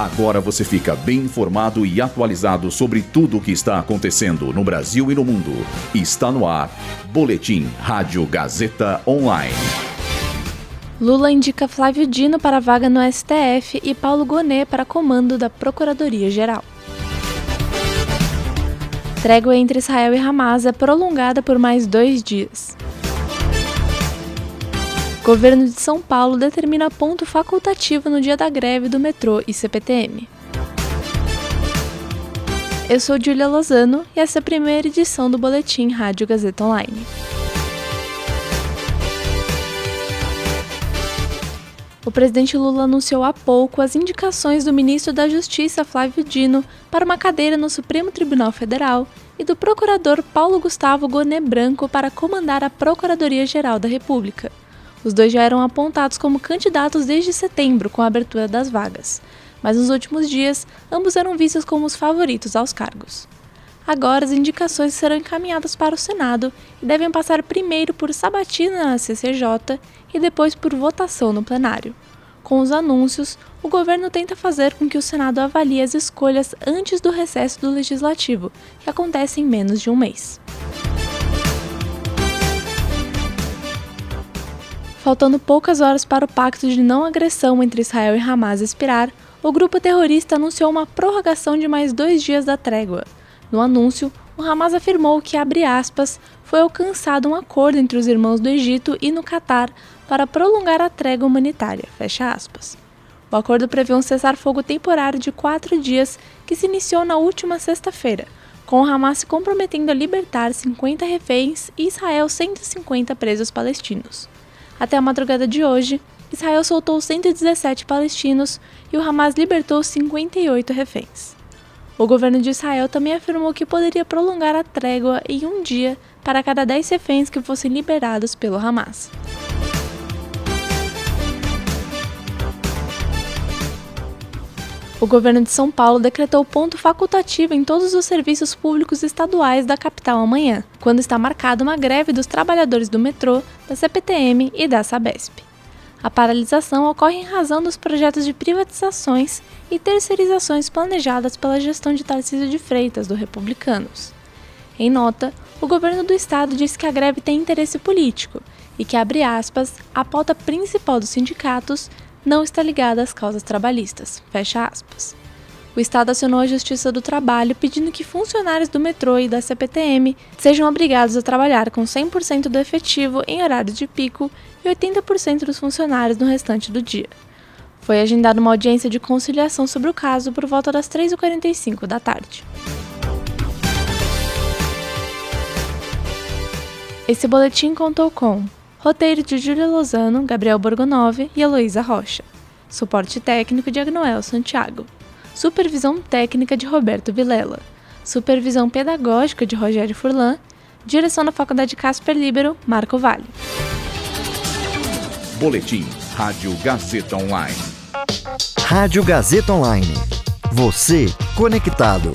Agora você fica bem informado e atualizado sobre tudo o que está acontecendo no Brasil e no mundo. Está no ar. Boletim Rádio Gazeta Online. Lula indica Flávio Dino para vaga no STF e Paulo Gonet para comando da Procuradoria-Geral. Trégua entre Israel e Hamas é prolongada por mais dois dias. Governo de São Paulo determina ponto facultativo no dia da greve do metrô e CPTM. Eu sou Julia Lozano e essa é a primeira edição do Boletim Rádio Gazeta Online. O presidente Lula anunciou há pouco as indicações do ministro da Justiça Flávio Dino para uma cadeira no Supremo Tribunal Federal e do procurador Paulo Gustavo Gonet Branco para comandar a Procuradoria-Geral da República. Os dois já eram apontados como candidatos desde setembro, com a abertura das vagas, mas nos últimos dias ambos eram vistos como os favoritos aos cargos. Agora as indicações serão encaminhadas para o Senado e devem passar primeiro por sabatina na CCJ e depois por votação no plenário. Com os anúncios, o governo tenta fazer com que o Senado avalie as escolhas antes do recesso do Legislativo, que acontece em menos de um mês. Faltando poucas horas para o pacto de não agressão entre Israel e Hamas expirar, o grupo terrorista anunciou uma prorrogação de mais dois dias da trégua. No anúncio, o Hamas afirmou que, aspas, foi alcançado um acordo entre os irmãos do Egito e no Catar para prolongar a trégua humanitária. O acordo prevê um cessar-fogo temporário de quatro dias que se iniciou na última sexta-feira, com o Hamas se comprometendo a libertar 50 reféns e Israel 150 presos palestinos. Até a madrugada de hoje, Israel soltou 117 palestinos e o Hamas libertou 58 reféns. O governo de Israel também afirmou que poderia prolongar a trégua em um dia para cada 10 reféns que fossem liberados pelo Hamas. O governo de São Paulo decretou ponto facultativo em todos os serviços públicos estaduais da capital amanhã, quando está marcada uma greve dos trabalhadores do metrô, da CPTM e da Sabesp. A paralisação ocorre em razão dos projetos de privatizações e terceirizações planejadas pela gestão de Tarcísio de Freitas, do Republicanos. Em nota, o governo do estado diz que a greve tem interesse político e que, abre aspas, a pauta principal dos sindicatos não está ligada às causas trabalhistas. Fecha aspas. O Estado acionou a Justiça do Trabalho pedindo que funcionários do metrô e da CPTM sejam obrigados a trabalhar com 100% do efetivo em horários de pico e 80% dos funcionários no restante do dia. Foi agendada uma audiência de conciliação sobre o caso por volta das 3h45 da tarde. Esse boletim contou com Roteiro de Júlia Lozano, Gabriel Borgonove e Heloísa Rocha. Suporte técnico de Agnoel Santiago. Supervisão técnica de Roberto Vilela. Supervisão pedagógica de Rogério Furlan. Direção da Faculdade Casper Libero, Marco Vale. Boletim Rádio Gazeta Online. Rádio Gazeta Online. Você conectado.